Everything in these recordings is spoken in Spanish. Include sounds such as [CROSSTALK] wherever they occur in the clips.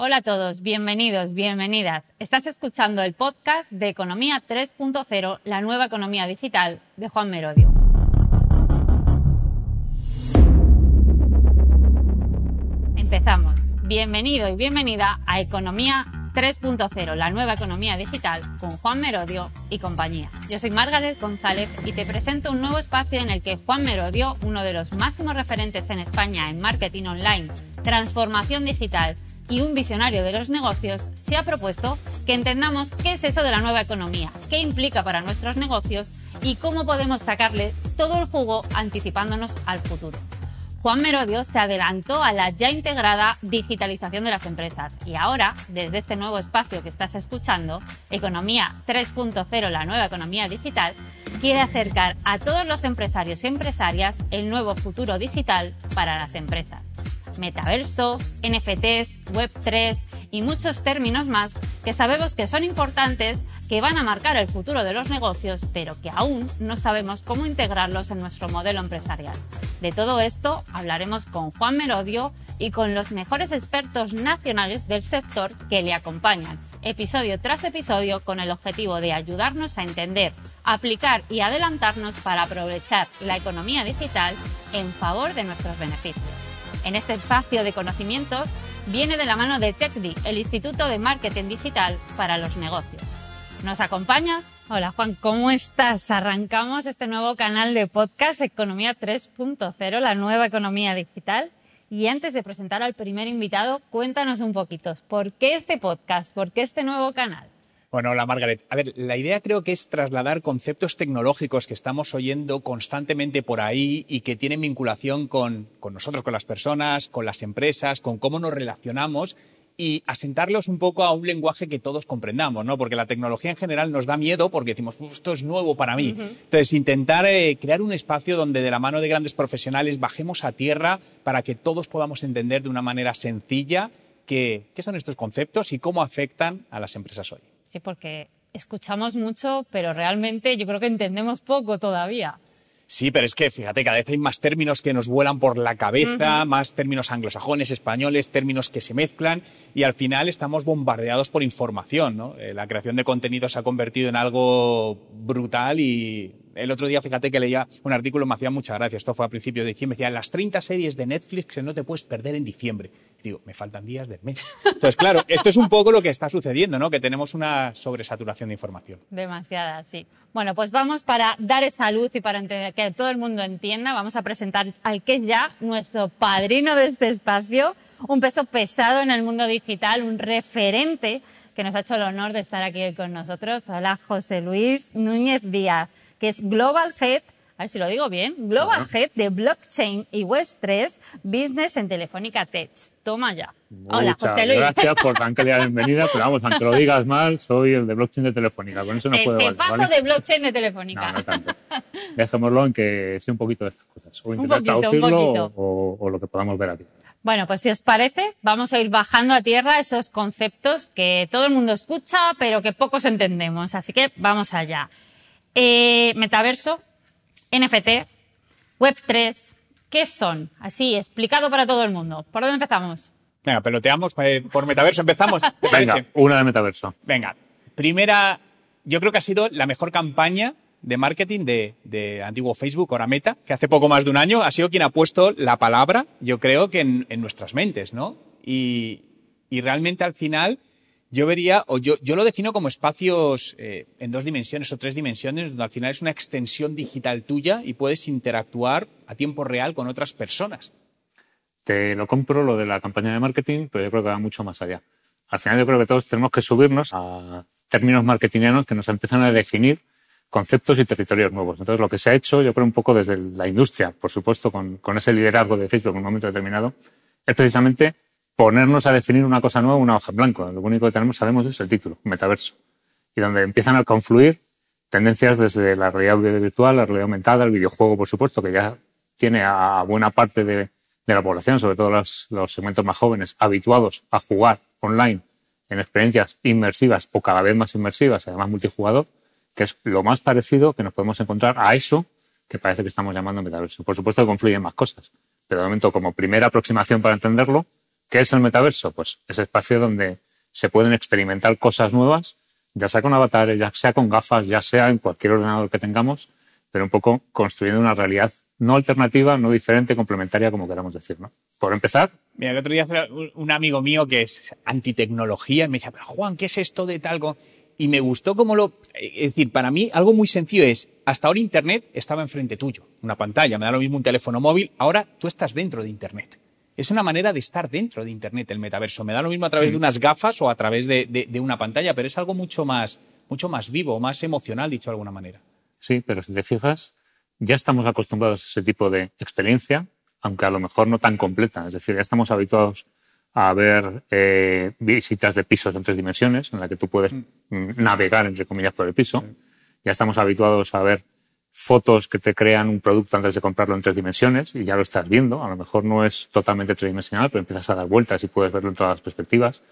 Hola a todos, bienvenidos, bienvenidas. Estás escuchando el podcast de Economía 3.0, la nueva economía digital de Juan Merodio. Empezamos. Bienvenido y bienvenida a Economía 3.0, la nueva economía digital, con Juan Merodio y compañía. Yo soy Margaret González y te presento un nuevo espacio en el que Juan Merodio, uno de los máximos referentes en España en marketing online, transformación digital y un visionario de los negocios, se ha propuesto que entendamos qué es eso de la nueva economía, qué implica para nuestros negocios y cómo podemos sacarle todo el jugo anticipándonos al futuro. Juan Merodio se adelantó a la ya integrada digitalización de las empresas y ahora, desde este nuevo espacio que estás escuchando, Economía 3.0, la nueva economía digital, quiere acercar a todos los empresarios y empresarias el nuevo futuro digital para las empresas. Metaverso, NFTs, Web3 y muchos términos más que sabemos que son importantes, que van a marcar el futuro de los negocios, pero que aún no sabemos cómo integrarlos en nuestro modelo empresarial. De todo esto hablaremos con Juan Merodio y con los mejores expertos nacionales del sector que le acompañan, episodio tras episodio, con el objetivo de ayudarnos a entender, aplicar y adelantarnos para aprovechar la economía digital en favor de nuestros beneficios. En este espacio de conocimientos viene de la mano de TechDi, el Instituto de Marketing Digital para los Negocios. ¿Nos acompañas? Hola Juan, ¿cómo estás? Arrancamos este nuevo canal de podcast Economía 3.0, la nueva economía digital. Y antes de presentar al primer invitado, cuéntanos un poquito, ¿por qué este podcast? ¿Por qué este nuevo canal? Bueno, hola Margaret. A ver, la idea creo que es trasladar conceptos tecnológicos que estamos oyendo constantemente por ahí y que tienen vinculación con, con nosotros, con las personas, con las empresas, con cómo nos relacionamos y asentarlos un poco a un lenguaje que todos comprendamos, ¿no? Porque la tecnología en general nos da miedo porque decimos, esto es nuevo para mí. Entonces, intentar eh, crear un espacio donde de la mano de grandes profesionales bajemos a tierra para que todos podamos entender de una manera sencilla qué, qué son estos conceptos y cómo afectan a las empresas hoy. Sí, porque escuchamos mucho, pero realmente yo creo que entendemos poco todavía. Sí, pero es que fíjate, cada vez hay más términos que nos vuelan por la cabeza, más términos anglosajones, españoles, términos que se mezclan y al final estamos bombardeados por información. ¿no? Eh, la creación de contenido se ha convertido en algo brutal y el otro día, fíjate que leía un artículo, me hacía mucha gracia, esto fue a principios de diciembre, decía, las 30 series de Netflix que no te puedes perder en diciembre. Y digo, me faltan días del mes. Entonces, claro, [LAUGHS] esto es un poco lo que está sucediendo, ¿no? Que tenemos una sobresaturación de información. Demasiada, sí. Bueno, pues vamos para dar esa luz y para que todo el mundo entienda, vamos a presentar al que es ya nuestro padrino de este espacio, un peso pesado en el mundo digital, un referente que nos ha hecho el honor de estar aquí con nosotros. Hola, José Luis Núñez Díaz, que es Global Head, a ver si lo digo bien, Global Head de Blockchain y Web3 Business en Telefónica Tech. Toma ya. Hola, José Luis. Gracias por tan la bienvenida, pero vamos, aunque lo digas mal, soy el de blockchain de Telefónica. Con eso no puedo valer. ¿vale? de blockchain de Telefónica. No, no tanto. Dejémoslo en que sé un poquito de estas cosas. O intentar traducirlo o, o, lo que podamos ver aquí. Bueno, pues si os parece, vamos a ir bajando a tierra esos conceptos que todo el mundo escucha, pero que pocos entendemos. Así que vamos allá. Eh, metaverso, NFT, Web3, ¿qué son? Así, explicado para todo el mundo. ¿Por dónde empezamos? Venga, peloteamos eh, por metaverso, empezamos. Venga, [LAUGHS] una de metaverso. Venga, primera, yo creo que ha sido la mejor campaña de marketing de, antiguo Facebook, ahora Meta, que hace poco más de un año ha sido quien ha puesto la palabra, yo creo que en, nuestras mentes, ¿no? Y, realmente al final yo vería, o yo, yo lo defino como espacios eh, en dos dimensiones o tres dimensiones, donde al final es una extensión digital tuya y puedes interactuar a tiempo real con otras personas. Te lo compro lo de la campaña de marketing, pero yo creo que va mucho más allá. Al final yo creo que todos tenemos que subirnos a términos marketingianos que nos empiezan a definir conceptos y territorios nuevos. Entonces, lo que se ha hecho, yo creo un poco desde la industria, por supuesto, con, ese liderazgo de Facebook en un momento determinado, es precisamente ponernos a definir una cosa nueva, una hoja en blanco. Lo único que tenemos, sabemos, es el título, metaverso. Y donde empiezan a confluir tendencias desde la realidad virtual, la realidad aumentada, el videojuego, por supuesto, que ya tiene a buena parte de, la población, sobre todo los, los, segmentos más jóvenes, habituados a jugar online en experiencias inmersivas o cada vez más inmersivas, además multijugador, que es lo más parecido que nos podemos encontrar a eso que parece que estamos llamando metaverso. Por supuesto que confluyen más cosas, pero de momento como primera aproximación para entenderlo, ¿qué es el metaverso? Pues ese espacio donde se pueden experimentar cosas nuevas, ya sea con avatares, ya sea con gafas, ya sea en cualquier ordenador que tengamos, pero un poco construyendo una realidad no alternativa, no diferente, complementaria, como queramos decir, ¿no? Por empezar. Mira, el otro día un amigo mío que es antitecnología me decía, pero Juan, ¿qué es esto de tal? Y me gustó como lo... Es decir, para mí algo muy sencillo es, hasta ahora Internet estaba enfrente tuyo, una pantalla, me da lo mismo un teléfono móvil, ahora tú estás dentro de Internet. Es una manera de estar dentro de Internet el metaverso. Me da lo mismo a través de unas gafas o a través de, una pantalla, pero es algo mucho más, mucho más vivo, más emocional, dicho de alguna manera. Sí, pero si te fijas, ya estamos acostumbrados a ese tipo de experiencia, aunque a lo mejor no tan completa. Es decir, ya estamos habituados a ver eh, visitas de pisos en tres dimensiones, en la que tú puedes mm. navegar, entre comillas, por el piso. Ya estamos habituados a ver fotos que te crean un producto antes de comprarlo en tres dimensiones y ya lo estás viendo. A lo mejor no es totalmente tridimensional, pero empiezas a dar vueltas y puedes verlo en todas las perspectivas.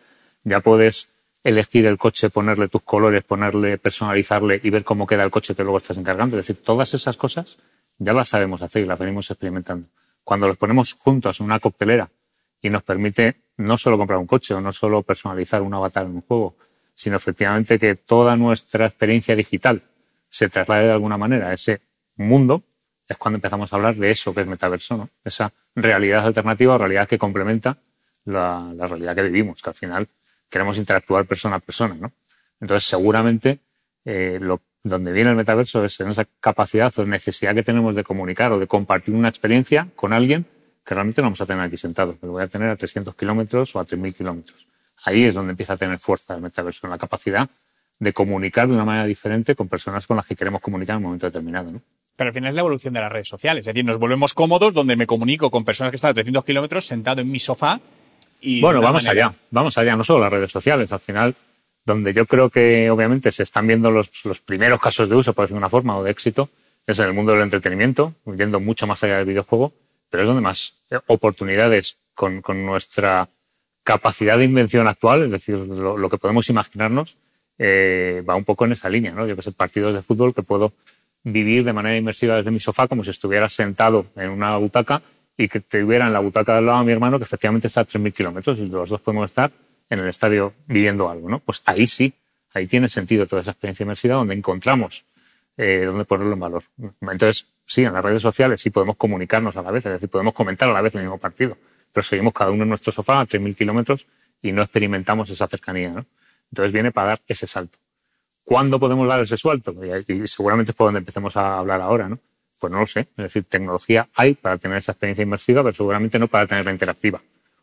Ya puedes elegir el coche, ponerle tus colores, ponerle, personalizarle y ver cómo queda el coche que luego estás encargando. Es decir, todas esas cosas ya las sabemos hacer y las venimos experimentando. Cuando los ponemos juntos en una coctelera y nos permite no solo comprar un coche o no solo personalizar un avatar en un juego, sino efectivamente que toda nuestra experiencia digital se traslade de alguna manera a ese mundo, es cuando empezamos a hablar de eso que es metaverso, ¿no? Esa realidad alternativa o realidad que complementa la, realidad que vivimos, que al final queremos interactuar persona a persona, ¿no? Entonces, seguramente, eh, donde viene el metaverso es en esa capacidad o necesidad que tenemos de comunicar o de compartir una experiencia con alguien que realmente no vamos a tener aquí sentados, pero voy a tener a 300 kilómetros o a 3.000 kilómetros. Ahí es donde empieza a tener fuerza el metaverso, la capacidad de comunicar de una manera diferente con personas con las que queremos comunicar en un momento determinado. ¿no? Pero al final es la evolución de las redes sociales. Es decir, nos volvemos cómodos donde me comunico con personas que están a 300 kilómetros sentado en mi sofá. Y bueno, vamos allá, vamos allá, no solo las redes sociales. Al final, donde yo creo que obviamente se están viendo los, los primeros casos de uso, por decir una forma, o de éxito, es en el mundo del entretenimiento, yendo mucho más allá del videojuego pero es donde más eh, oportunidades con, nuestra capacidad de invención actual, es decir, lo, que podemos imaginarnos, eh, va un poco en esa línea, ¿no? Yo que sé, partidos de fútbol que puedo vivir de manera inmersiva desde mi sofá como si estuviera sentado en una butaca y que tuviera en la butaca del lado a mi hermano que efectivamente está a 3.000 kilómetros y los dos podemos estar en el estadio viviendo algo, ¿no? Pues ahí sí, ahí tiene sentido toda esa experiencia inmersiva donde encontramos eh, donde ponerlo en valor. Entonces, sí, en las redes sociales sí podemos comunicarnos a la vez, es decir, podemos comentar a la vez el mismo partido, pero seguimos cada uno en nuestro sofá a 3.000 kilómetros y no experimentamos esa cercanía. ¿no? Entonces viene para dar ese salto. ¿Cuándo podemos dar ese salto? Y, seguramente es por donde empecemos a hablar ahora, ¿no? Pues no lo sé. Es decir, tecnología hay para tener esa experiencia inmersiva, pero seguramente no para tenerla interactiva.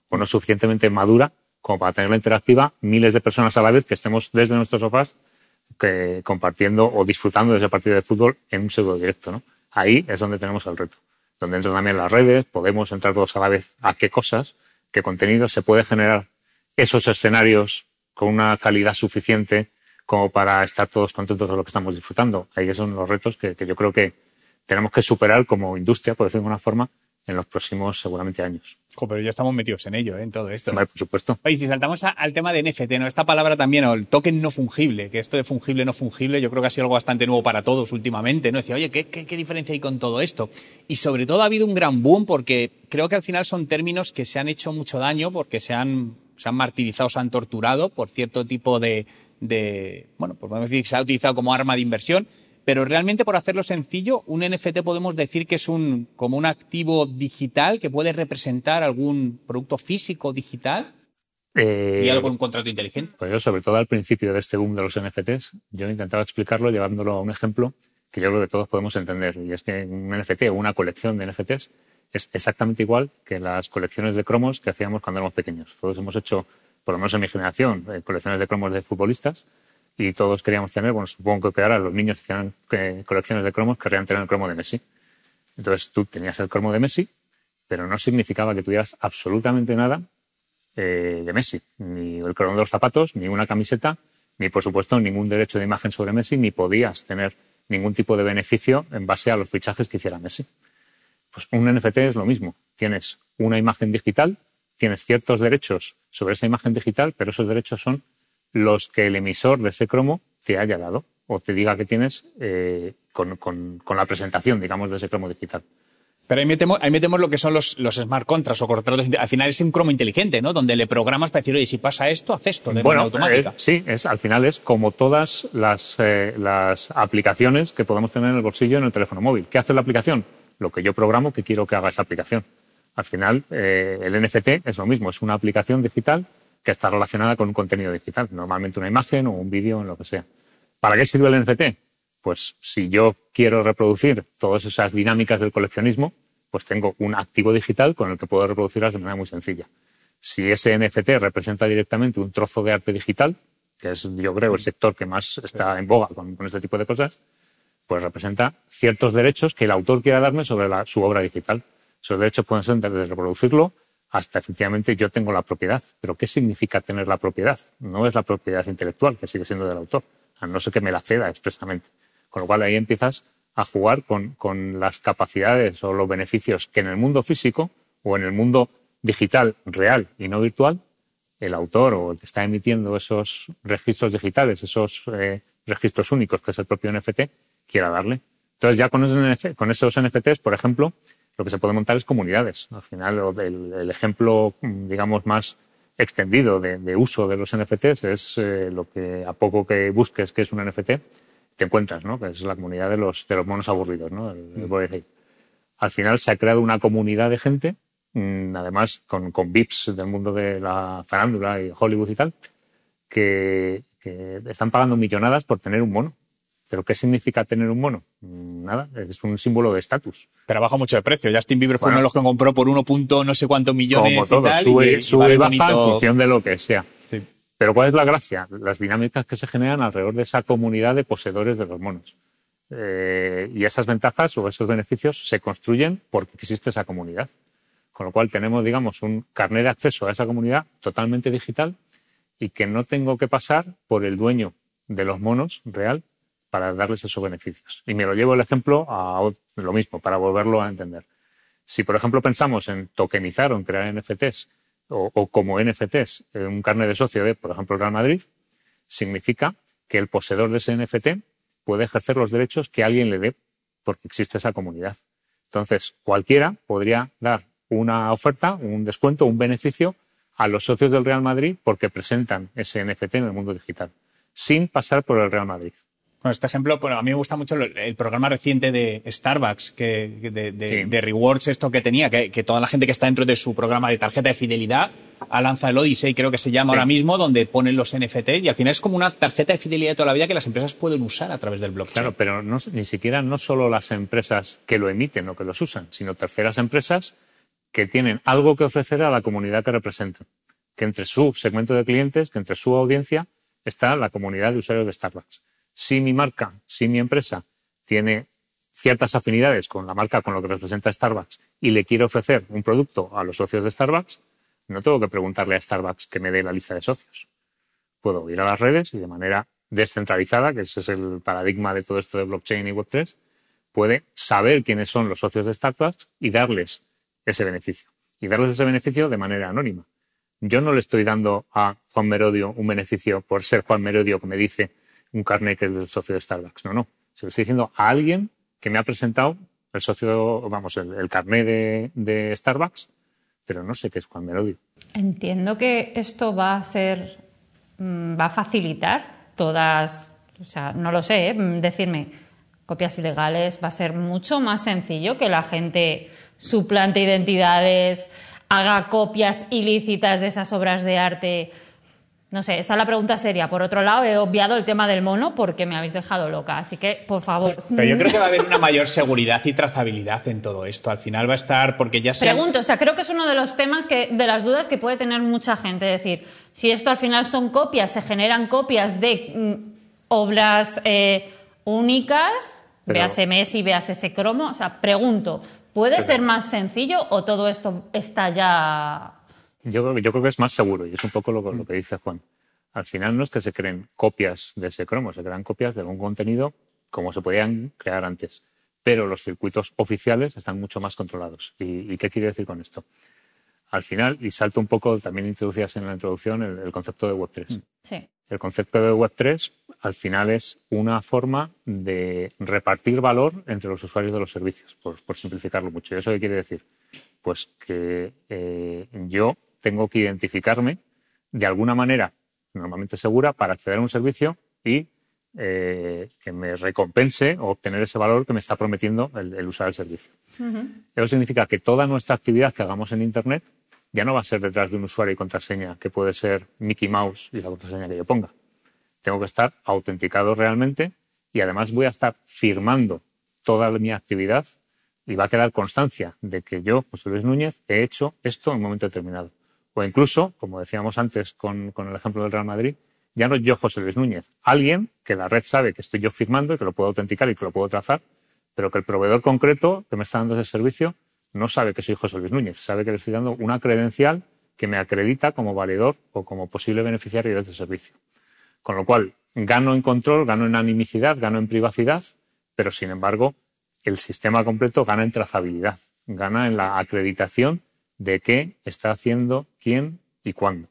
O no suficientemente madura como para tenerla interactiva miles de personas a la vez que estemos desde nuestros sofás que, compartiendo o disfrutando de ese partido de fútbol en un pseudo directo. Ahí es donde tenemos el reto, donde entran también las redes, podemos entrar todos a la vez a qué cosas, qué contenido se puede generar esos escenarios con una calidad suficiente como para estar todos contentos de lo que estamos disfrutando. Ahí son los retos que, que yo creo que tenemos que superar como industria, por decirlo de alguna forma, en los próximos seguramente años. pero ya estamos metidos en ello, ¿eh? en todo esto. por supuesto. Oye, si saltamos al tema de NFT, ¿no? Esta palabra también, o el token no fungible, que esto de fungible, no fungible, yo creo que ha sido algo bastante nuevo para todos últimamente, ¿no? Decía, oye, ¿qué, qué, diferencia hay con todo esto? Y sobre todo ha habido un gran boom porque creo que al final son términos que se han hecho mucho daño porque se han, se han martirizado, se han torturado por cierto tipo de, de bueno, pues podemos decir que se ha utilizado como arma de inversión pero realmente, por hacerlo sencillo, un NFT podemos decir que es un, como un activo digital que puede representar algún producto físico digital. y algo en un contrato inteligente. Pues yo, sobre todo al principio de este boom de los NFTs, yo intentaba explicarlo llevándolo a un ejemplo que yo creo que todos podemos entender. Y es que un NFT o una colección de NFTs es exactamente igual que las colecciones de cromos que hacíamos cuando éramos pequeños. Todos hemos hecho, por lo menos en mi generación, eh, colecciones de cromos de futbolistas y todos queríamos tener, bueno, supongo que ahora los niños hacían eh, colecciones de cromos, querrían tener el cromo de Messi. Entonces tú tenías el cromo de Messi, pero no significaba que tuvieras absolutamente nada eh, de Messi, ni el crono de los zapatos, ni una camiseta, ni por supuesto ningún derecho de imagen sobre Messi, ni podías tener ningún tipo de beneficio en base a los fichajes que hiciera Messi. Pues un NFT es lo mismo. Tienes una imagen digital, tienes ciertos derechos sobre esa imagen digital, pero esos derechos son los que el emisor de ese cromo te haya dado o te diga que tienes eh, con, con, la presentación, digamos, de ese cromo digital. Pero ahí metemos, ahí metemos lo que son los, los smart contracts o contratos. Al final es un cromo inteligente, ¿no? Donde le programas para decir, oye, si pasa esto, haz esto de bueno, automática. sí, es, al final es como todas las, eh, las aplicaciones que podemos tener en el bolsillo en el teléfono móvil. ¿Qué hace la aplicación? Lo que yo programo que quiero que haga esa aplicación. Al final, eh, el NFT es lo mismo, es una aplicación digital que está relacionada con un contenido digital, normalmente una imagen o un vídeo, en lo que sea. ¿Para qué sirve el NFT? Pues si yo quiero reproducir todas esas dinámicas del coleccionismo, pues tengo un activo digital con el que puedo reproducirlas de manera muy sencilla. Si ese NFT representa directamente un trozo de arte digital, que es yo creo el sector que más está en boga con, este tipo de cosas, pues representa ciertos derechos que el autor quiera darme sobre su obra digital. Esos derechos pueden ser desde reproducirlo hasta efectivamente yo tengo la propiedad. Pero ¿qué significa tener la propiedad? No es la propiedad intelectual, que sigue siendo del autor, a no ser que me la ceda expresamente. Con lo cual ahí empiezas a jugar con, las capacidades o los beneficios que en el mundo físico o en el mundo digital real y no virtual, el autor o el que está emitiendo esos registros digitales, esos eh, registros únicos que es el propio NFT, quiera darle. Entonces ya con esos, con esos NFTs, por ejemplo, lo que se puede montar es comunidades. Al final, el, ejemplo, digamos, más extendido de, uso de los NFTs es eh, lo que a poco que busques que es un NFT, te encuentras, ¿no? Que es la comunidad de los, de los monos aburridos, ¿no? El, mm. Al final se ha creado una comunidad de gente, mm, además con, con VIPs del mundo de la farándula y Hollywood y tal, que, que están pagando millonadas por tener un mono. ¿Pero qué significa tener un mono? Nada, es un símbolo de estatus. Pero baja mucho de precio. Justin Bieber fue uno de los que compró por 1. no sé cuántos millones. Como todo, sube, y, baja en función de lo que sea. Pero ¿cuál es la gracia? Las dinámicas que se generan alrededor de esa comunidad de poseedores de los monos. Eh, y esas ventajas o esos beneficios se construyen porque existe esa comunidad. Con lo cual tenemos, digamos, un carnet de acceso a esa comunidad totalmente digital y que no tengo que pasar por el dueño de los monos real para darles esos beneficios. Y me lo llevo el ejemplo a lo mismo, para volverlo a entender. Si, por ejemplo, pensamos en tokenizar o en crear NFTs o, como NFTs un carnet de socio de, por ejemplo, el Real Madrid, significa que el poseedor de ese NFT puede ejercer los derechos que alguien le dé porque existe esa comunidad. Entonces, cualquiera podría dar una oferta, un descuento, un beneficio a los socios del Real Madrid porque presentan ese NFT en el mundo digital, sin pasar por el Real Madrid. Con este ejemplo, bueno, a mí me gusta mucho el, programa reciente de Starbucks, que, de, rewards, esto que tenía, que, toda la gente que está dentro de su programa de tarjeta de fidelidad ha lanzado el Odyssey, creo que se llama ahora mismo, donde ponen los NFT y al final es como una tarjeta de fidelidad de toda la vida que las empresas pueden usar a través del blockchain. Claro, pero ni siquiera no solo las empresas que lo emiten o que los usan, sino terceras empresas que tienen algo que ofrecer a la comunidad que representan. Que entre su segmento de clientes, que entre su audiencia, está la comunidad de usuarios de Starbucks si mi marca, si mi empresa tiene ciertas afinidades con la marca, con lo que representa Starbucks, y le quiero ofrecer un producto a los socios de Starbucks, no tengo que preguntarle a Starbucks que me dé la lista de socios. Puedo ir a las redes y de manera descentralizada, que ese es el paradigma de todo esto de blockchain y Web3, puede saber quiénes son los socios de Starbucks y darles ese beneficio. Y darles ese beneficio de manera anónima. Yo no le estoy dando a Juan Merodio un beneficio por ser Juan Merodio que me dice un carnet que es del socio de Starbucks. No, no. Se lo estoy diciendo a alguien que me ha presentado el socio, vamos, el, carnet de, Starbucks, pero no sé qué es Juan Merodio. Entiendo que esto va a ser, mm, va a facilitar todas, o sea, no lo sé, ¿eh? decirme copias ilegales, va a ser mucho más sencillo que la gente suplante identidades, haga copias ilícitas de esas obras de arte no sé, esta es la pregunta seria. Por otro lado, he obviado el tema del mono porque me habéis dejado loca. Así que, por favor. Pero yo creo que va a haber una mayor seguridad y trazabilidad en todo esto. Al final va a estar, porque ya se. Pregunto, o sea, creo que es uno de los temas que, de las dudas que puede tener mucha gente. Es decir, si esto al final son copias, se generan copias de mm, obras eh, únicas, veas véase Messi, veas ese cromo. O sea, pregunto, ¿puede ser más sencillo o todo esto está ya Yo, yo creo que es más seguro y es un poco lo, lo que dice Juan. Al final no es que se creen copias de ese cromo, se crean copias de algún contenido como se podían crear antes. Pero los circuitos oficiales están mucho más controlados. ¿Y, qué quiere decir con esto? Al final, y salto un poco, también introducías en la introducción el, concepto de Web3. Sí. El concepto de Web3 al final es una forma de repartir valor entre los usuarios de los servicios, por, simplificarlo mucho. ¿Y eso qué quiere decir? Pues que eh, yo tengo que identificarme de alguna manera normalmente segura para acceder a un servicio y eh, que me recompense o obtener ese valor que me está prometiendo el, usar el servicio. Eso significa que toda nuestra actividad que hagamos en Internet ya no va a ser detrás de un usuario y contraseña que puede ser Mickey Mouse y la contraseña que yo ponga. Tengo que estar autenticado realmente y además voy a estar firmando toda mi actividad y va a quedar constancia de que yo, José Luis Núñez, he hecho esto en un momento determinado. O incluso, como decíamos antes con, el ejemplo del Real Madrid, ya no yo, José Luis Núñez, alguien que la red sabe que estoy yo firmando y que lo puedo autenticar y que lo puedo trazar, pero que el proveedor concreto que me está dando ese servicio no sabe que soy José Luis Núñez, sabe que le estoy dando una credencial que me acredita como valedor o como posible beneficiario de ese servicio. Con lo cual, gano en control, gano en animicidad, gano en privacidad, pero sin embargo, el sistema completo gana en trazabilidad, gana en la acreditación de qué está haciendo quién y cuándo.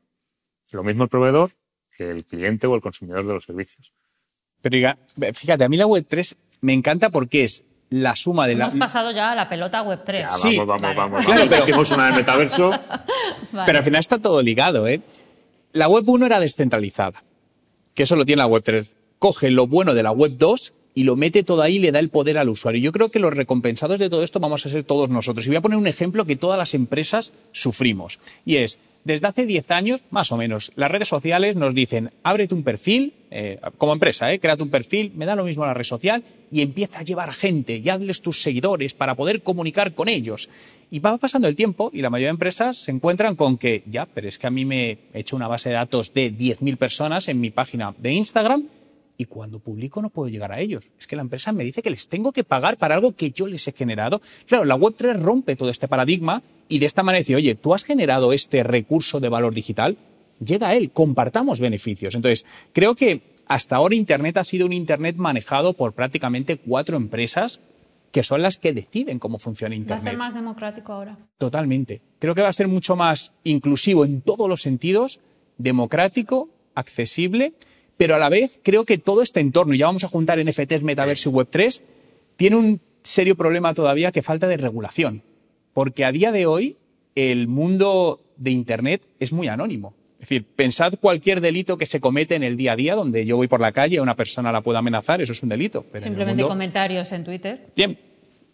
Lo mismo el proveedor que el cliente o el consumidor de los servicios. Pero fíjate, a mí la web 3 me encanta porque es la suma de la. Hemos pasado ya a la pelota web 3. sí, vamos, vamos, vamos. Claro, pero... una del metaverso. [LAUGHS] Pero al final está todo ligado, ¿eh? La web 1 era descentralizada, que eso lo tiene la web 3. Coge lo bueno de la web 2 y lo mete todo ahí y le da el poder al usuario. Yo creo que los recompensados de todo esto vamos a ser todos nosotros. Y voy a poner un ejemplo que todas las empresas sufrimos. Y es, desde hace 10 años, más o menos, las redes sociales nos dicen, ábrete un perfil, eh, como empresa, eh, créate un perfil, me da lo mismo la red social, y empieza a llevar gente y hazles tus seguidores para poder comunicar con ellos. Y va pasando el tiempo y la mayoría de empresas se encuentran con que, ya, pero es que a mí me he hecho una base de datos de 10.000 personas en mi página de Instagram y cuando publico no puedo llegar a ellos. Es que la empresa me dice que les tengo que pagar para algo que yo les he generado. Claro, la Web3 rompe todo este paradigma y de esta manera dice, oye, tú has generado este recurso de valor digital, llega a él, compartamos beneficios. Entonces, creo que hasta ahora Internet ha sido un Internet manejado por prácticamente cuatro empresas que son las que deciden cómo funciona Internet. ¿Va a ser más democrático ahora? Totalmente. Creo que va a ser mucho más inclusivo en todos los sentidos, democrático, accesible pero a la vez creo que todo este entorno, y ya vamos a juntar NFTs, Metaverso y Web3, tiene un serio problema todavía que falta de regulación. Porque a día de hoy el mundo de Internet es muy anónimo. Es decir, pensad cualquier delito que se comete en el día a día, donde yo voy por la calle y una persona la pueda amenazar, eso es un delito. Simplemente comentarios en Twitter. Bien,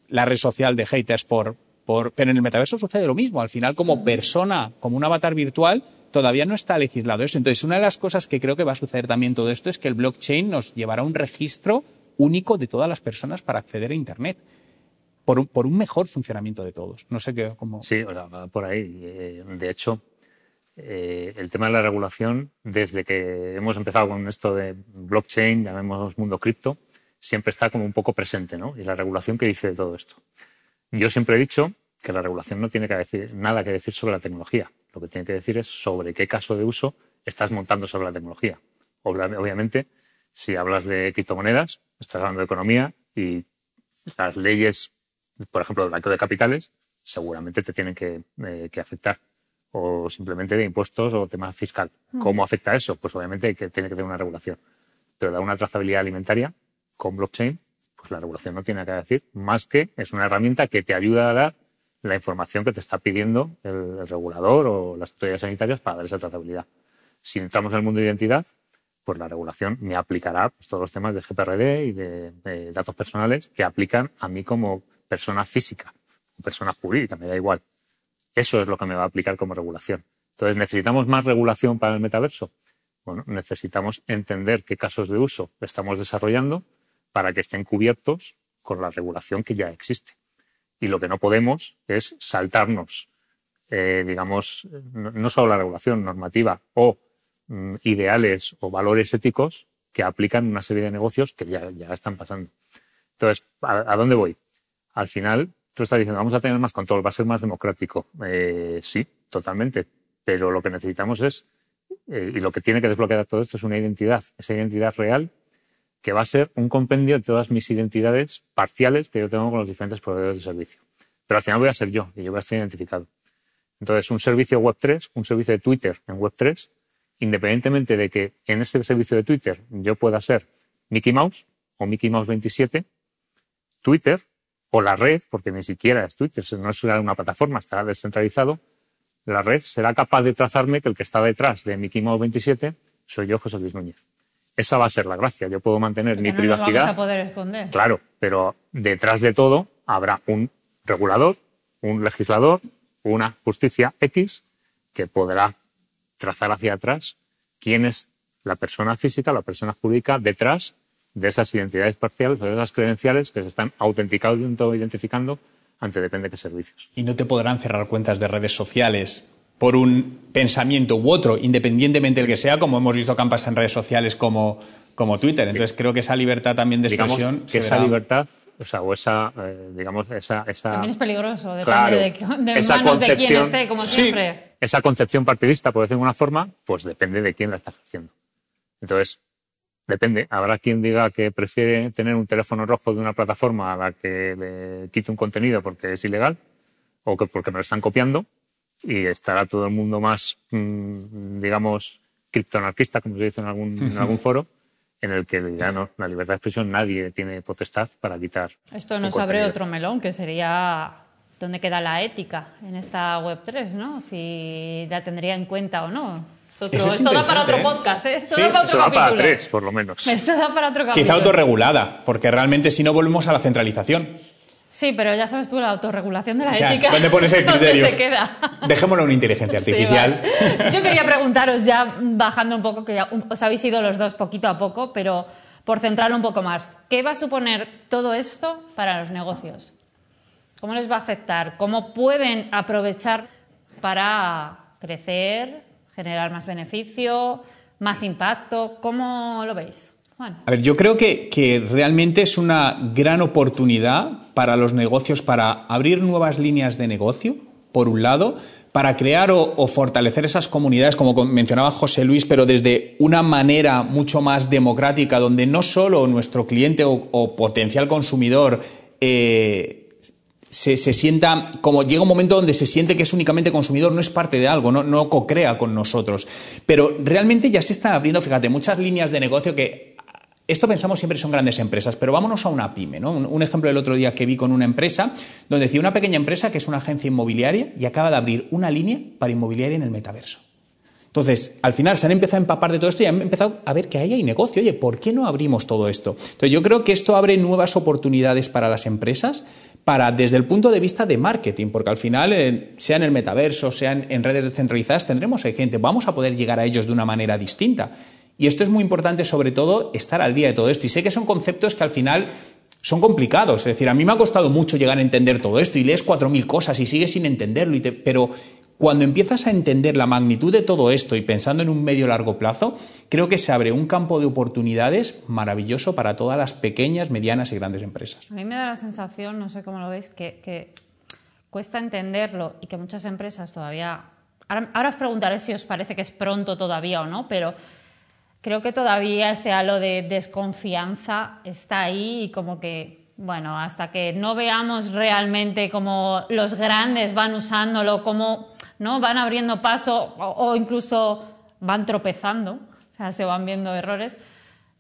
la red social de haters por, pero en el metaverso sucede lo mismo. Al final, como persona, como un avatar virtual, todavía no está legislado eso. Entonces, una de las cosas que creo que va a suceder también todo esto es que el blockchain nos llevará a un registro único de todas las personas para acceder a Internet. Por un, mejor funcionamiento de todos. No sé qué, cómo. Sí, o por ahí. Eh, de hecho, eh, el tema de la regulación, desde que hemos empezado con esto de blockchain, llamemos mundo cripto, siempre está como un poco presente, ¿no? Y la regulación que dice de todo esto. Yo siempre he dicho que la regulación no tiene que decir, nada que decir sobre la tecnología. Lo que tiene que decir es sobre qué caso de uso estás montando sobre la tecnología. Obviamente, si hablas de criptomonedas, estás hablando de economía y las leyes, por ejemplo, del banco de capitales, seguramente te tienen que, eh, afectar. O simplemente de impuestos o tema fiscal. Mm. ¿Cómo afecta eso? Pues obviamente que, tiene que tener una regulación. Pero da una trazabilidad alimentaria con blockchain pues la regulación no tiene que decir más que es una herramienta que te ayuda a dar la información que te está pidiendo el, regulador o las autoridades sanitarias para dar esa trazabilidad. Si entramos en el mundo de identidad, pues la regulación me aplicará pues, todos los temas de GPRD y de, datos personales que aplican a mí como persona física o persona jurídica, me da igual. Eso es lo que me va a aplicar como regulación. Entonces, ¿necesitamos más regulación para el metaverso? Bueno, necesitamos entender qué casos de uso estamos desarrollando para que estén cubiertos con la regulación que ya existe. Y lo que no podemos es saltarnos, eh, digamos, no solo la regulación normativa o mm, ideales o valores éticos que aplican una serie de negocios que ya, ya están pasando. Entonces, ¿a, dónde voy? Al final, tú estás diciendo, vamos a tener más control, va a ser más democrático. Eh, sí, totalmente. Pero lo que necesitamos es, eh, y lo que tiene que desbloquear todo esto es una identidad, esa identidad real que va a ser un compendio de todas mis identidades parciales que yo tengo con los diferentes proveedores de servicio. Pero al final voy a ser yo y yo voy a estar identificado. Entonces, un servicio Web3, un servicio de Twitter en Web3, independientemente de que en ese servicio de Twitter yo pueda ser Mickey Mouse o Mickey Mouse 27, Twitter o la red, porque ni siquiera es Twitter, no es una plataforma, está descentralizado, la red será capaz de trazarme que el que está detrás de Mickey Mouse 27 soy yo, José Luis Núñez. Esa va a ser la gracia. Yo puedo mantener mi privacidad. vamos a poder esconder. Claro, pero detrás de todo habrá un regulador, un legislador, una justicia X que podrá trazar hacia atrás quién es la persona física, la persona jurídica detrás de esas identidades parciales o de esas credenciales que se están autentificando, identificando ante depende de qué servicios. Y no te podrán cerrar cuentas de redes sociales por un pensamiento u otro, independientemente del que sea, como hemos visto campas en redes sociales como, como Twitter. Entonces creo que esa libertad también de expresión. que esa libertad, o sea, o esa, eh, digamos, esa, esa, También es peligroso, depende de, de esa manos de quién esté, como siempre. Esa concepción partidista, por decirlo de una forma, pues depende de quién la está ejerciendo. Entonces, Depende. Habrá quien diga que prefiere tener un teléfono rojo de una plataforma a la que le quite un contenido porque es ilegal o que porque me lo están copiando y estará todo el mundo más, mm, digamos, criptoanarquista, como se dice en algún, en algún foro, en el que ya no, la libertad de expresión nadie tiene potestad para quitar. Esto nos abre otro melón, que sería dónde queda la ética en esta Web3, ¿no? Si la tendría en cuenta o no. Esto, da para otro ¿eh? podcast, ¿eh? Esto da para otro da para tres, por lo menos. [LAUGHS] Esto da para otro capítulo. Quizá autorregulada, porque realmente si no volvemos a la centralización. Sí, pero ya sabes tú, la autorregulación de la ética. ¿Dónde pones el [LAUGHS] criterio? se queda? Dejémoslo a una inteligencia artificial. [LAUGHS] Yo quería preguntaros, ya bajando un poco, que ya os habéis ido los dos poquito a poco, pero por centrar un poco más, ¿qué va a suponer todo esto para los negocios? ¿Cómo les va a afectar? ¿Cómo pueden aprovechar para crecer, generar más beneficio, más impacto. ¿Cómo lo veis? A ver, yo creo que, realmente es una gran oportunidad para los negocios para abrir nuevas líneas de negocio, por un lado, para crear o, fortalecer esas comunidades, como mencionaba José Luis, pero desde una manera mucho más democrática, donde no solo nuestro cliente o, potencial consumidor eh, se, sienta, como llega un momento donde se siente que es únicamente consumidor, no es parte de algo, no, no co-crea con nosotros. Pero realmente ya se están abriendo, fíjate, muchas líneas de negocio que esto pensamos siempre son grandes empresas, pero vámonos a una pyme. ¿no? Un, ejemplo del otro día que vi con una empresa, donde decía una pequeña empresa que es una agencia inmobiliaria y acaba de abrir una línea para inmobiliaria en el metaverso. Entonces, al final se han empezado a empapar de todo esto y han empezado a ver que ahí hay negocio. Oye, ¿por qué no abrimos todo esto? Entonces, yo creo que esto abre nuevas oportunidades para las empresas para desde el punto de vista de marketing, porque al final, eh, sea en el metaverso, sea en, redes descentralizadas, tendremos gente, vamos a poder llegar a ellos de una manera distinta. Y esto es muy importante, sobre todo, estar al día de todo esto. Y sé que son conceptos que al final son complicados. Es decir, a mí me ha costado mucho llegar a entender todo esto y lees cuatro mil cosas y sigues sin entenderlo. Pero cuando empiezas a entender la magnitud de todo esto y pensando en un medio largo plazo, creo que se abre un campo de oportunidades maravilloso para todas las pequeñas, medianas y grandes empresas. A mí me da la sensación, no sé cómo lo veis, que, cuesta entenderlo y que muchas empresas todavía... Ahora, os preguntaré si os parece que es pronto todavía o no, pero creo que todavía ese halo de desconfianza está ahí y como que bueno, hasta que no veamos realmente cómo los grandes van usándolo, cómo ¿no? Van abriendo paso o, incluso van tropezando, o sea, se van viendo errores.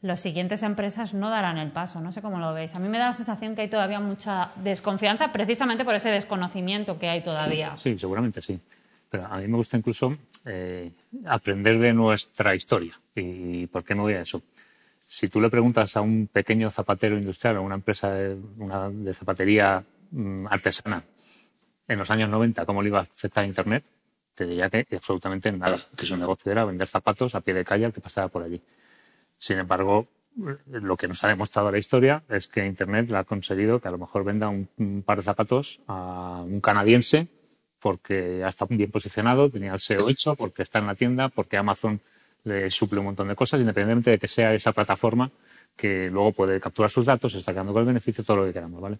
Las siguientes empresas no darán el paso, no sé cómo lo veis. A mí me da la sensación que hay todavía mucha desconfianza precisamente por ese desconocimiento que hay todavía. Sí, seguramente sí. Pero a mí me gusta incluso eh, aprender de nuestra historia. ¿Y por qué me voy a eso? Si tú le preguntas a un pequeño zapatero industrial o una empresa de, una, de zapatería mm, artesana en los años 90 cómo le iba a afectar a Internet, te diría que absolutamente nada, que su negocio era vender zapatos a pie de calle al que pasaba por allí. Sin embargo, lo que nos ha demostrado la historia es que Internet ha conseguido que a lo mejor venda un, par de zapatos a un canadiense porque ya está bien posicionado, tenía el SEO hecho, porque está en la tienda, porque Amazon le suple un montón de cosas, independientemente de que sea esa plataforma que luego puede capturar sus datos, está quedando con el beneficio, todo lo que queramos, ¿vale?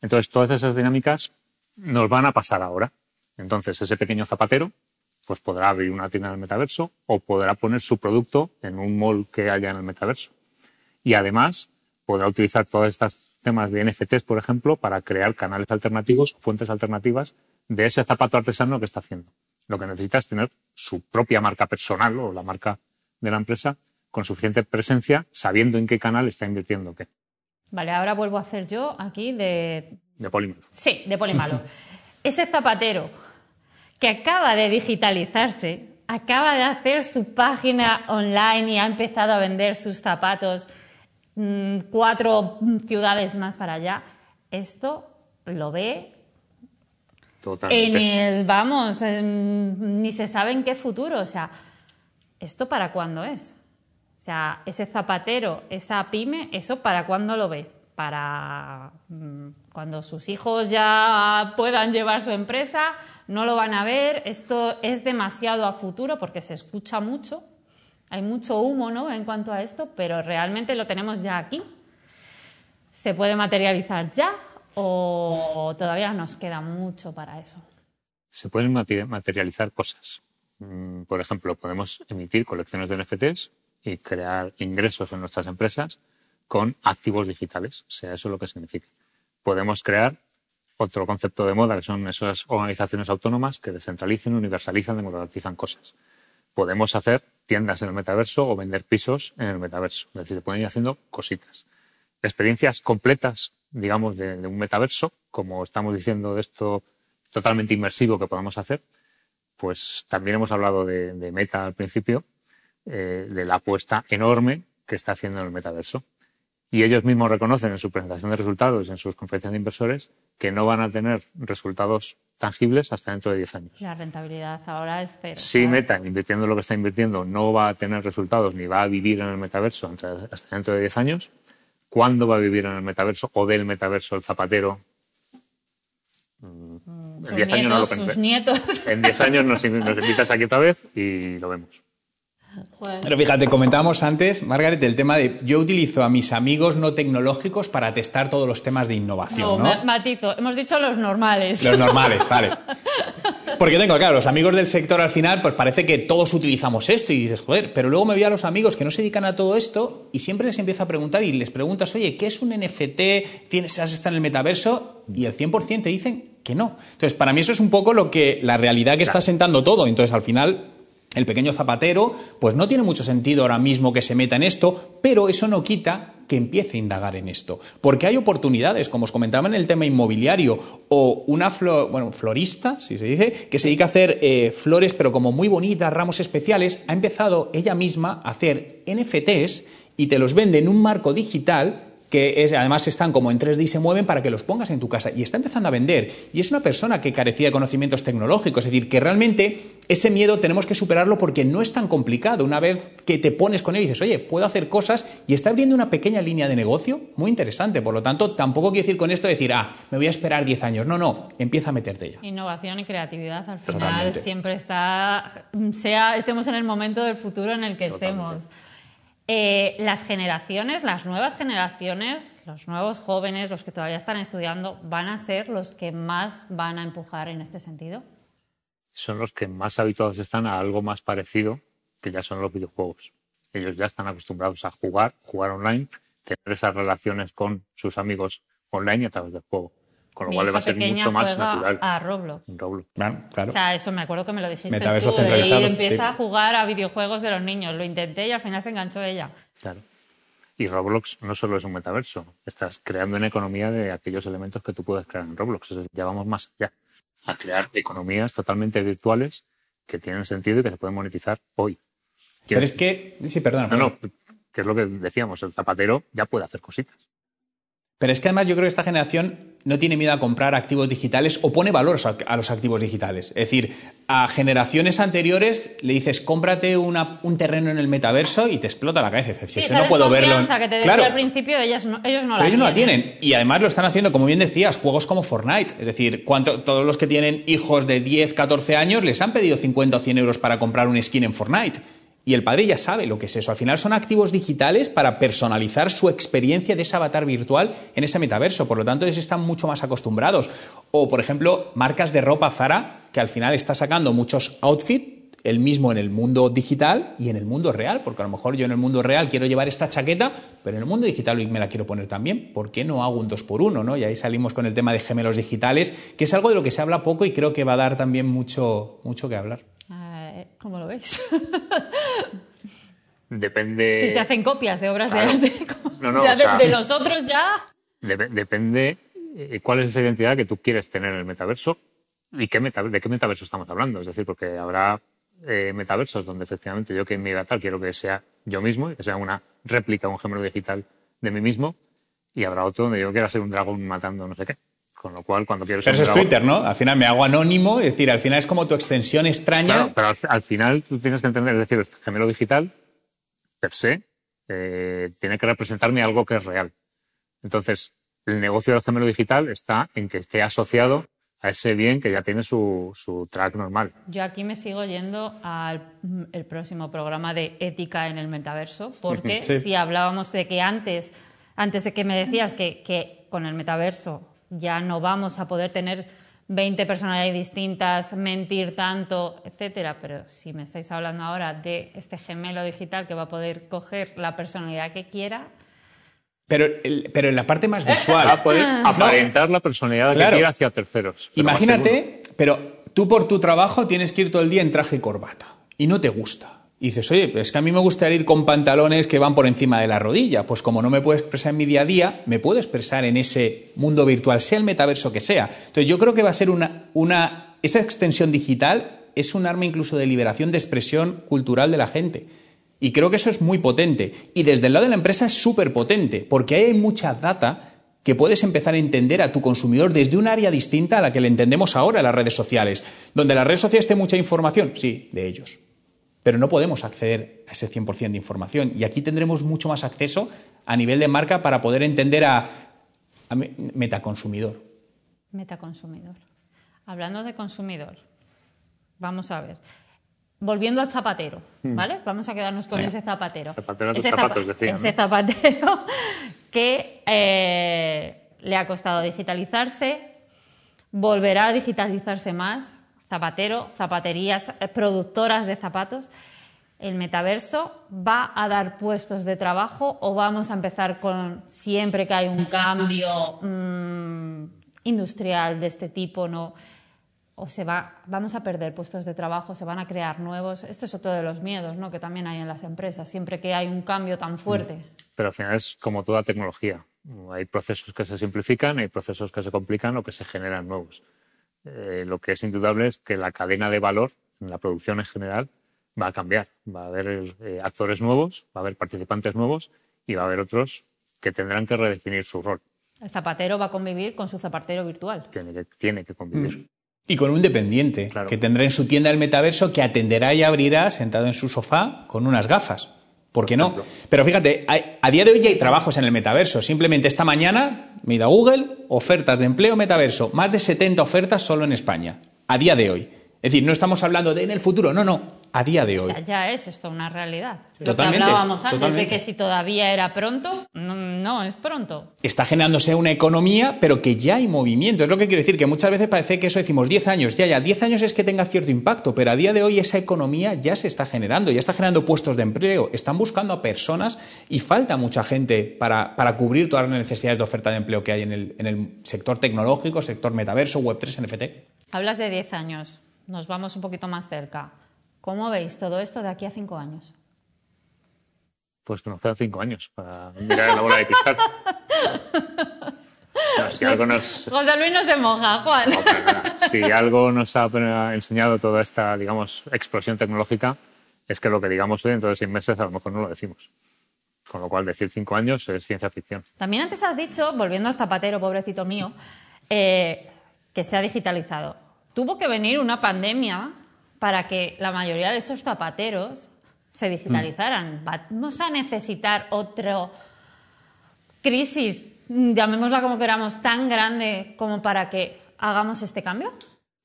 Entonces, todas esas dinámicas nos van a pasar ahora. Entonces, ese pequeño zapatero pues podrá abrir una tienda en el metaverso o podrá poner su producto en un mall que haya en el metaverso. Y además podrá utilizar todos estos temas de NFTs, por ejemplo, para crear canales alternativos, fuentes alternativas de ese zapato artesano que está haciendo. Lo que necesita es tener su propia marca personal o la marca de la empresa con suficiente presencia, sabiendo en qué canal está invirtiendo qué. Vale, ahora vuelvo a hacer yo aquí de... De Polimalo. Sí, de Polimalo. [LAUGHS] Ese zapatero que acaba de digitalizarse, acaba de hacer su página online y ha empezado a vender sus zapatos mm, cuatro ciudades más para allá. Esto lo ve en el, vamos, ni se sabe en qué futuro. O sea, ¿esto para cuándo es? O sea, ese zapatero, esa pyme, ¿eso para cuándo lo ve? Para mm, cuando sus hijos ya puedan llevar su empresa, no lo van a ver. Esto es demasiado a futuro porque se escucha mucho. Hay mucho humo ¿no? en cuanto a esto, pero realmente lo tenemos ya aquí. ¿Se puede materializar ya o todavía nos queda mucho para eso? Se pueden materializar cosas. Mm, por ejemplo, podemos emitir colecciones de NFTs y crear ingresos en nuestras empresas con activos digitales, sea eso lo que signifique. Podemos crear otro concepto de moda, que son esas organizaciones autónomas que descentralizan, universalizan, democratizan cosas. Podemos hacer tiendas en el metaverso o vender pisos en el metaverso. Es decir, se pueden ir haciendo cositas. Experiencias completas, digamos, de, un metaverso, como estamos diciendo de esto totalmente inmersivo que podemos hacer, pues también hemos hablado de, Meta al principio, eh, de la apuesta enorme que está haciendo en el metaverso. Y ellos mismos reconocen en su presentación de resultados, en sus conferencias de inversores, que no van a tener resultados tangibles hasta dentro de 10 años. La rentabilidad ahora es cero. Si Meta, invirtiendo lo que está invirtiendo, no va a tener resultados ni va a vivir en el metaverso hasta dentro de 10 años, ¿cuándo va a vivir en el metaverso o del metaverso el zapatero? Mm, en 10 años no lo pensé. Sus nietos. [LAUGHS] En 10 años nos, nos invitas aquí otra vez y lo vemos. Pero fíjate, comentábamos antes, Margaret, el tema de yo utilizo a mis amigos no tecnológicos para testar todos los temas de innovación. No, matizo, hemos dicho los normales. Los normales, vale. [LAUGHS] Porque tengo, claro, los amigos del sector al final, pues parece que todos utilizamos esto y dices, joder, pero luego me voy a los amigos que no se dedican a todo esto y siempre les empiezo a preguntar y les preguntas, oye, ¿qué es un NFT? ¿Tienes, ¿Has estado en el metaverso? Y el 100% te dicen que no. Entonces, para mí eso es un poco lo que la realidad que está sentando todo. Entonces, al final, el pequeño zapatero, pues no tiene mucho sentido ahora mismo que se meta en esto, pero eso no quita que empiece a indagar en esto. Porque hay oportunidades, como os comentaba en el tema inmobiliario, o una bueno, florista, si se dice, que se dedica a hacer eh, flores, pero como muy bonitas, ramos especiales, ha empezado ella misma a hacer NFTs y te los vende en un marco digital que es, además están como en 3D y se mueven para que los pongas en tu casa. Y está empezando a vender. Y es una persona que carecía de conocimientos tecnológicos. Es decir, que realmente ese miedo tenemos que superarlo porque no es tan complicado. Una vez que te pones con él y dices, oye, puedo hacer cosas y está abriendo una pequeña línea de negocio muy interesante. Por lo tanto, tampoco quiero decir con esto decir, ah, me voy a esperar 10 años. No, no, empieza a meterte ya. Innovación y creatividad al final siempre está, sea estemos en el momento del futuro en el que estemos. Eh, las generaciones, las nuevas generaciones, los nuevos jóvenes, los que todavía están estudiando, van a ser los que más van a empujar en este sentido. Son los que más habituados están a algo más parecido, que ya son los videojuegos. Ellos ya están acostumbrados a jugar, jugar online, tener esas relaciones con sus amigos online a través del juego. Con lo cual le va a ser mucho más natural. A Roblox. Claro, O sea, eso me acuerdo que me lo dijiste Metaverso tú. Y empieza a jugar a videojuegos de los niños. Lo intenté y al final se enganchó ella. Claro. Y Roblox no solo es un metaverso. Estás creando una economía de aquellos elementos que tú puedes crear en Roblox. ya vamos más allá. A crear economías totalmente virtuales que tienen sentido y que se pueden monetizar hoy. Pero es que... Sí, perdona. No, no, que es lo que decíamos. El zapatero ya puede hacer cositas. Pero es que además yo creo que esta generación no tiene miedo a comprar activos digitales o pone valor a los activos digitales. Es decir, a generaciones anteriores le dices cómprate un terreno en el metaverso y te explota la cabeza. Si eso no puedo verlo. Que te claro. al principio ellos no, ellos no la ellos no la tienen. Y además lo están haciendo, como bien decías, juegos como Fortnite. Es decir, todos los que tienen hijos de 10, 14 años les han pedido 50 o 100 euros para comprar un skin en Fortnite y el padre ya sabe lo que es eso. Al final son activos digitales para personalizar su experiencia de ese avatar virtual en ese metaverso. Por lo tanto, ellos están mucho más acostumbrados. O, por ejemplo, marcas de ropa Zara, que al final está sacando muchos outfits el mismo en el mundo digital y en el mundo real, porque a lo mejor yo en el mundo real quiero llevar esta chaqueta, pero en el mundo digital me la quiero poner también. ¿Por qué no hago un 2 por 1 ¿no? Y ahí salimos con el tema de gemelos digitales, que es algo de lo que se habla poco y creo que va a dar también mucho, mucho que hablar. ¿Cómo lo veis? Depende. Si se hacen copias de obras de arte, [LAUGHS] no, no, ya o sea, de, nosotros ya. depende eh, cuál es esa identidad que tú quieres tener en el metaverso y qué meta, de qué metaverso estamos hablando. Es decir, porque habrá eh, metaversos donde efectivamente yo que en mi avatar quiero que sea yo mismo y que sea una réplica, un gemelo digital de mí mismo, y habrá otro donde yo quiera ser un dragón matando no sé qué. Con lo cual, cuando quiero ser Pero eso es Twitter, ¿no? Al final me hago anónimo, es decir, al final es como tu extensión extraña. Claro, pero al, al final tú tienes que entender, es decir, el gemelo digital, per se, eh, tiene que representarme algo que es real. Entonces, el negocio del gemelo digital está en que esté asociado a ese bien que ya tiene su, su track normal. Yo aquí me sigo yendo al el próximo programa de ética en el metaverso, porque Sí. si hablábamos de que antes, antes de que me decías que, que con el metaverso ya no vamos a poder tener 20 personalidades distintas, mentir tanto, etcétera, pero si me estáis hablando ahora de este gemelo digital que va a poder coger la personalidad que quiera, Pero, el- pero en la parte más [LAUGHS] Va a visual. poder aparentar la personalidad Claro. que quiera hacia terceros. pero. Imagínate, pero tú por tu trabajo tienes que ir todo el día en traje y corbata y no te gusta. Y dices, oye, es que a mí me gustaría ir con pantalones que van por encima de la rodilla. Pues como no me puedo expresar en mi día a día, me puedo expresar en ese mundo virtual, sea el metaverso que sea. Entonces yo creo que va a ser una, una esa extensión digital es un arma incluso de liberación de expresión cultural de la gente. Y creo que eso es muy potente. Y desde el lado de la empresa es súper potente, porque ahí hay mucha data que puedes empezar a entender a tu consumidor desde un área distinta a la que le entendemos ahora las redes sociales. Donde las redes sociales tiene mucha información, sí, de ellos. Pero no podemos acceder a ese 100% de información. Y aquí tendremos mucho más acceso a nivel de marca para poder entender a, a me- metaconsumidor. Metaconsumidor. Hablando de consumidor, vamos a ver. Volviendo al zapatero, ¿vale? Vamos a quedarnos con Venga. ese zapatero. Zapatero a tus Ese zapatos, zapa- decían, Ese zapatero [LAUGHS] que eh, le ha costado digitalizarse, volverá a digitalizarse más. Zapatero, zapaterías, eh, productoras de zapatos. ¿El metaverso va a dar puestos de trabajo o vamos a empezar con siempre que hay un cambio mm, industrial de este tipo, no? O se va, vamos a perder puestos de trabajo, se van a crear nuevos. Este es otro de los miedos ¿no? que también hay en las empresas, siempre que hay un cambio tan fuerte. Pero al final es como toda tecnología. Hay procesos que se simplifican, hay procesos que se complican o que se generan nuevos. Eh, lo que es indudable es que la cadena de valor en la producción en general va a cambiar. Va a haber eh, actores nuevos, va a haber participantes nuevos y va a haber otros que tendrán que redefinir su rol. El zapatero va a convivir con su zapatero virtual. Tiene que, tiene que convivir. Y con un dependiente Claro. que tendrá en su tienda el metaverso que atenderá y abrirá sentado en su sofá con unas gafas. ¿Por qué no? Pero fíjate, hay- a día de hoy ya hay trabajos en el metaverso. Simplemente esta mañana me he ido a Google, ofertas de empleo metaverso, más de 70 ofertas solo en España. A día de hoy. Es decir, no estamos hablando de en el futuro, no, no, a día de O hoy. sea, ya es esto una realidad. Lo que Totalmente, hablábamos antes totalmente. de que si todavía era pronto, no, no es pronto. está generándose una economía, pero que ya hay movimiento. Es lo que quiere decir, que muchas veces parece que eso decimos 10 años, ya, ya, 10 años es que tenga cierto impacto, pero a día de hoy esa economía ya se está generando, ya está generando puestos de empleo, están buscando a personas y falta mucha gente para, para cubrir todas las necesidades de oferta de empleo que hay en el, en el sector tecnológico, sector metaverso, Web3, NFT. Hablas de 10 años, nos vamos un poquito más cerca. ¿Cómo veis todo esto de aquí a 5 años? Pues que nos quedan cinco años para mirar en la bola de cristal. [LAUGHS] No, si algo nos, José Luis no se moja, Juan. No. Si algo nos ha enseñado toda esta, digamos, explosión tecnológica, es que lo que digamos hoy dentro de seis meses a lo mejor no lo decimos. Con lo cual, decir cinco años es ciencia ficción. También antes has dicho, volviendo al zapatero, pobrecito mío, eh, que se ha digitalizado. Tuvo que venir una pandemia para que la mayoría de esos zapateros se digitalizaran. Vamos a necesitar otro crisis, llamémosla como queramos, tan grande como para que hagamos este cambio.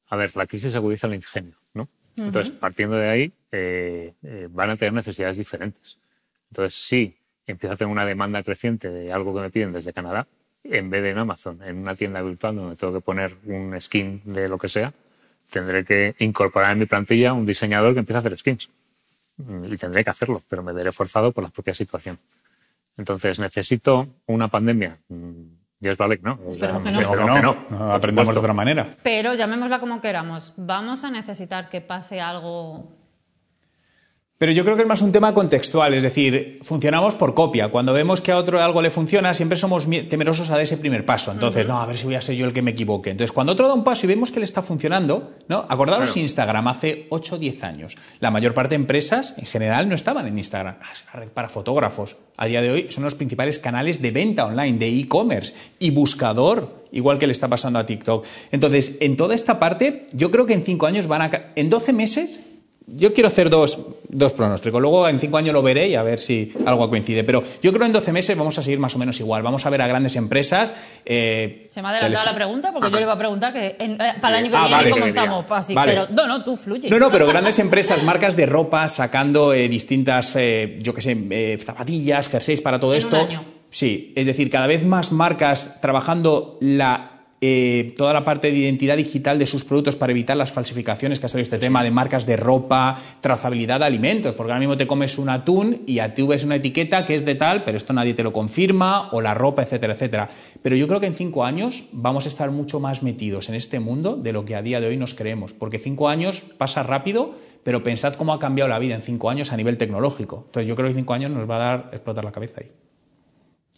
A ver, la crisis agudiza el ingenio, ¿no? Entonces, partiendo de ahí, eh, eh, van a tener necesidades diferentes. Entonces, sí, empieza a tener una demanda creciente de algo que me piden desde Canadá, en vez de en Amazon, en una tienda virtual donde tengo que poner un skin de lo que sea, tendré que incorporar en mi plantilla un diseñador que empiece a hacer skins. Y tendré que hacerlo, pero me veré forzado por la propia situación. Entonces, ¿necesito una pandemia? Dios vale, ¿no? Esperemos que no. Pero Esperemos que no, que no, no, aprendamos de otra manera. Pero llamémosla como queramos. Vamos a necesitar que pase algo. Pero yo creo que es más un tema contextual, es decir, funcionamos por copia. Cuando vemos que a otro algo le funciona, siempre somos temerosos a dar ese primer paso. Entonces, no, a ver si voy a ser yo el que me equivoque. Entonces, cuando otro da un paso y vemos que le está funcionando, ¿no? Acordaros Claro. Instagram hace 8 o 10 años. La mayor parte de empresas, en general, no estaban en Instagram. Ah, es una red para fotógrafos. A día de hoy son los principales canales de venta online, de e-commerce y buscador, igual que le está pasando a TikTok. Entonces, en toda esta parte, yo creo que en 5 años van a... En 12 meses yo quiero hacer dos, dos pronósticos. Luego en cinco años lo veré y a ver si algo coincide. Pero yo creo que en 12 meses vamos a seguir más o menos igual. Vamos a ver a grandes empresas. eh, Se me ha adelantado la pregunta porque yo le iba a preguntar que en- eh, para el año que Ah, viene vale, cómo estamos. Así, Vale. Pero no, no, tú fluye. No, no, pero grandes empresas, marcas de ropa, sacando eh, distintas, eh, yo qué sé, zapatillas, jerseys para todo En esto. un año. Sí, es decir, cada vez más marcas trabajando la, eh, toda la parte de identidad digital de sus productos para evitar las falsificaciones, que ha salido este tema de marcas de ropa, trazabilidad de alimentos, porque ahora mismo te comes un atún y a ti ves una etiqueta que es de tal, pero esto nadie te lo confirma, o la ropa, etcétera, etcétera. Pero yo creo que en cinco años vamos a estar mucho más metidos en este mundo de lo que a día de hoy nos creemos, porque cinco años pasa rápido, pero pensad cómo ha cambiado la vida en cinco años a nivel tecnológico. Entonces yo creo que cinco años nos va a dar explotar la cabeza ahí.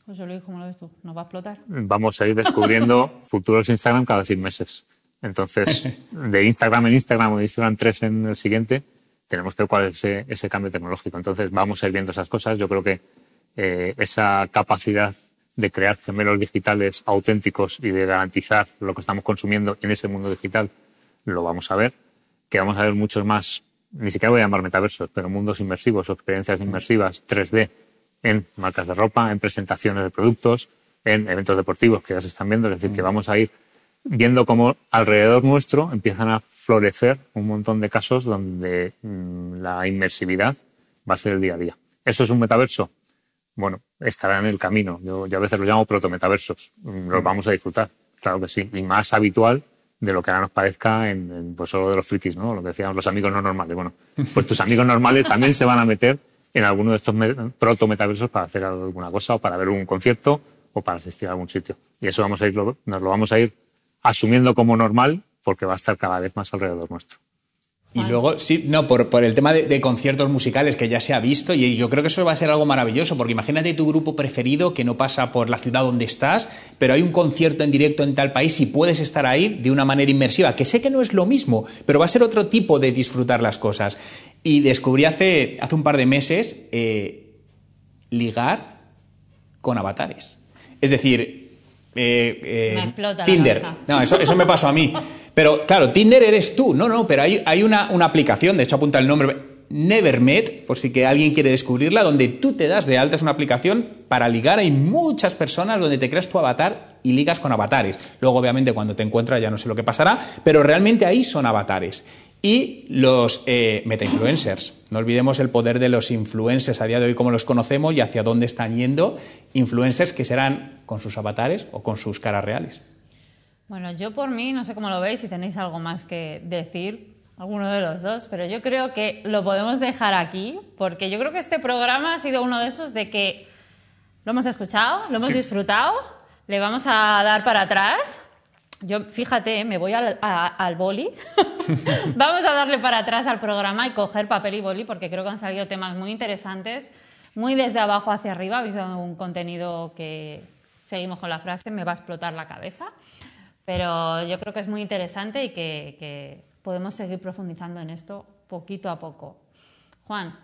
José Luis, ¿cómo lo ves tú? ¿Nos va a explotar? vamos a ir descubriendo [LAUGHS] futuros Instagram cada seis meses. Entonces, de Instagram en Instagram o de Instagram 3 en el siguiente, tenemos que ver cuál es ese, ese cambio tecnológico. Entonces, vamos a ir viendo esas cosas. Yo creo que eh, esa capacidad de crear gemelos digitales auténticos y de garantizar lo que estamos consumiendo en ese mundo digital, lo vamos a ver. Que vamos a ver muchos más, ni siquiera voy a llamar metaversos, pero mundos inmersivos experiencias inmersivas 3D en marcas de ropa, en presentaciones de productos, en eventos deportivos que ya se están viendo. Es decir, que vamos a ir viendo cómo alrededor nuestro empiezan a florecer un montón de casos donde mm, la inmersividad va a ser el día a día. ¿Eso es un metaverso? Bueno, estará en el camino. Yo, yo a veces lo llamo protometaversos. Mm, Los vamos a disfrutar, claro que sí. Y más habitual de lo que ahora nos parezca en, en, pues solo de los frikis, ¿no? Lo que decíamos los amigos no normales. Bueno, pues tus amigos normales también se van a meter en alguno de estos me- protometaversos para hacer alguna cosa o para ver un concierto o para asistir a algún sitio. Y eso vamos a ir, nos lo vamos a ir asumiendo como normal porque va a estar cada vez más alrededor nuestro. Y luego, sí, no, por, por el tema de, de conciertos musicales que ya se ha visto, y yo creo que eso va a ser algo maravilloso, porque imagínate tu grupo preferido que no pasa por la ciudad donde estás, pero hay un concierto en directo en tal país y puedes estar ahí de una manera inmersiva, que sé que no es lo mismo, pero va a ser otro tipo de disfrutar las cosas. Y descubrí hace, hace un par de meses eh, ligar con avatares. Es decir, eh, eh, Me Tinder. No, eso, eso me pasó a mí. [LAUGHS] Pero claro, Tinder eres tú. No, no, pero hay, hay una, una aplicación, de hecho apunta el nombre, Nevermet, por si que alguien quiere descubrirla, donde tú te das de alta. Es una aplicación para ligar. Hay muchas personas donde te creas tu avatar y ligas con avatares. Luego, obviamente, cuando te encuentras ya no sé lo que pasará, pero realmente ahí son avatares. Y los eh, meta-influencers. No olvidemos el poder de los influencers a día de hoy, como los conocemos y hacia dónde están yendo. Influencers que serán con sus avatares o con sus caras reales. Bueno, yo por mí, no sé cómo lo veis, si tenéis algo más que decir, alguno de los dos, pero yo creo que lo podemos dejar aquí, porque yo creo que este programa ha sido uno de esos de que lo hemos escuchado, lo hemos disfrutado, le vamos a dar para atrás. Yo, fíjate, me voy al, a- boli. [LAUGHS] vamos a darle para atrás al programa y coger papel y boli, porque creo que han salido temas muy interesantes, muy desde abajo hacia arriba. Habéis dado un contenido que, seguimos con la frase, me va a explotar la cabeza. Pero yo creo que es muy interesante y que, que podemos seguir profundizando en esto poquito a poco. Juan,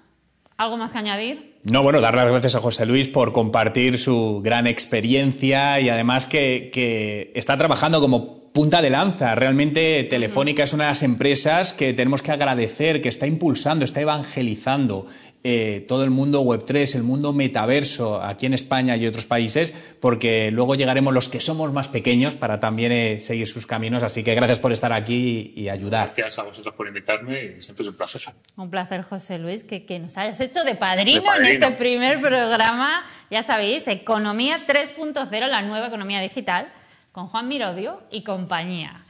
¿algo más que añadir? No, bueno, dar las gracias a José Luis por compartir su gran experiencia y además que, que está trabajando como punta de lanza. Realmente Telefónica es una de las empresas que tenemos que agradecer, que está impulsando, está evangelizando eh, todo el mundo Web3, el mundo metaverso aquí en España y otros países, porque luego llegaremos los que somos más pequeños para también eh, seguir sus caminos. Así que gracias por estar aquí y, y ayudar. Gracias a vosotros por invitarme y siempre es un placer. Un placer, José Luis, que, que nos hayas hecho de padrino, De padrino. en este primer programa. Ya sabéis, Economía 3.0, la nueva economía digital, con Juan Mirodio y compañía.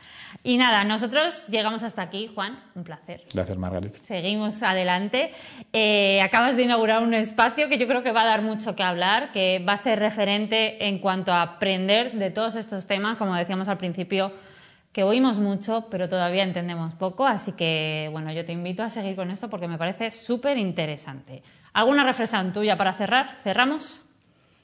Y nada, nosotros llegamos hasta aquí, Juan, un placer. Gracias, Margaret. Seguimos adelante. Eh, acabas de inaugurar un espacio que yo creo que va a dar mucho que hablar, que va a ser referente en cuanto a aprender de todos estos temas, como decíamos al principio, que oímos mucho, pero todavía entendemos poco. Así que, bueno, yo te invito a seguir con esto porque me parece súper interesante. ¿Alguna reflexión tuya para cerrar? ¿Cerramos?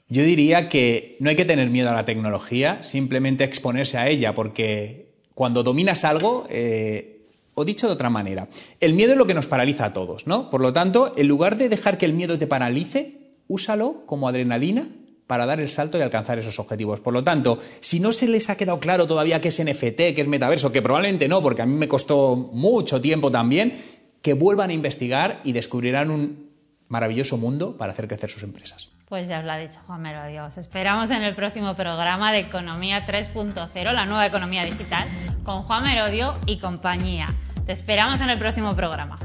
Yo diría que no hay que tener miedo a la tecnología, simplemente exponerse a ella, porque cuando dominas algo, eh, o dicho de otra manera, el miedo es lo que nos paraliza a todos, ¿no? Por lo tanto, en lugar de dejar que el miedo te paralice, úsalo como adrenalina para dar el salto y alcanzar esos objetivos. Por lo tanto, si no se les ha quedado claro todavía qué es NFT, qué es metaverso, que probablemente no, porque a mí me costó mucho tiempo también, que vuelvan a investigar y descubrirán un maravilloso mundo para hacer crecer sus empresas. Pues ya os lo ha dicho Juan Mero, adiós. Esperamos en el próximo programa de Economía 3.0, la nueva economía digital, con Juan Merodio y compañía. Te esperamos en el próximo programa.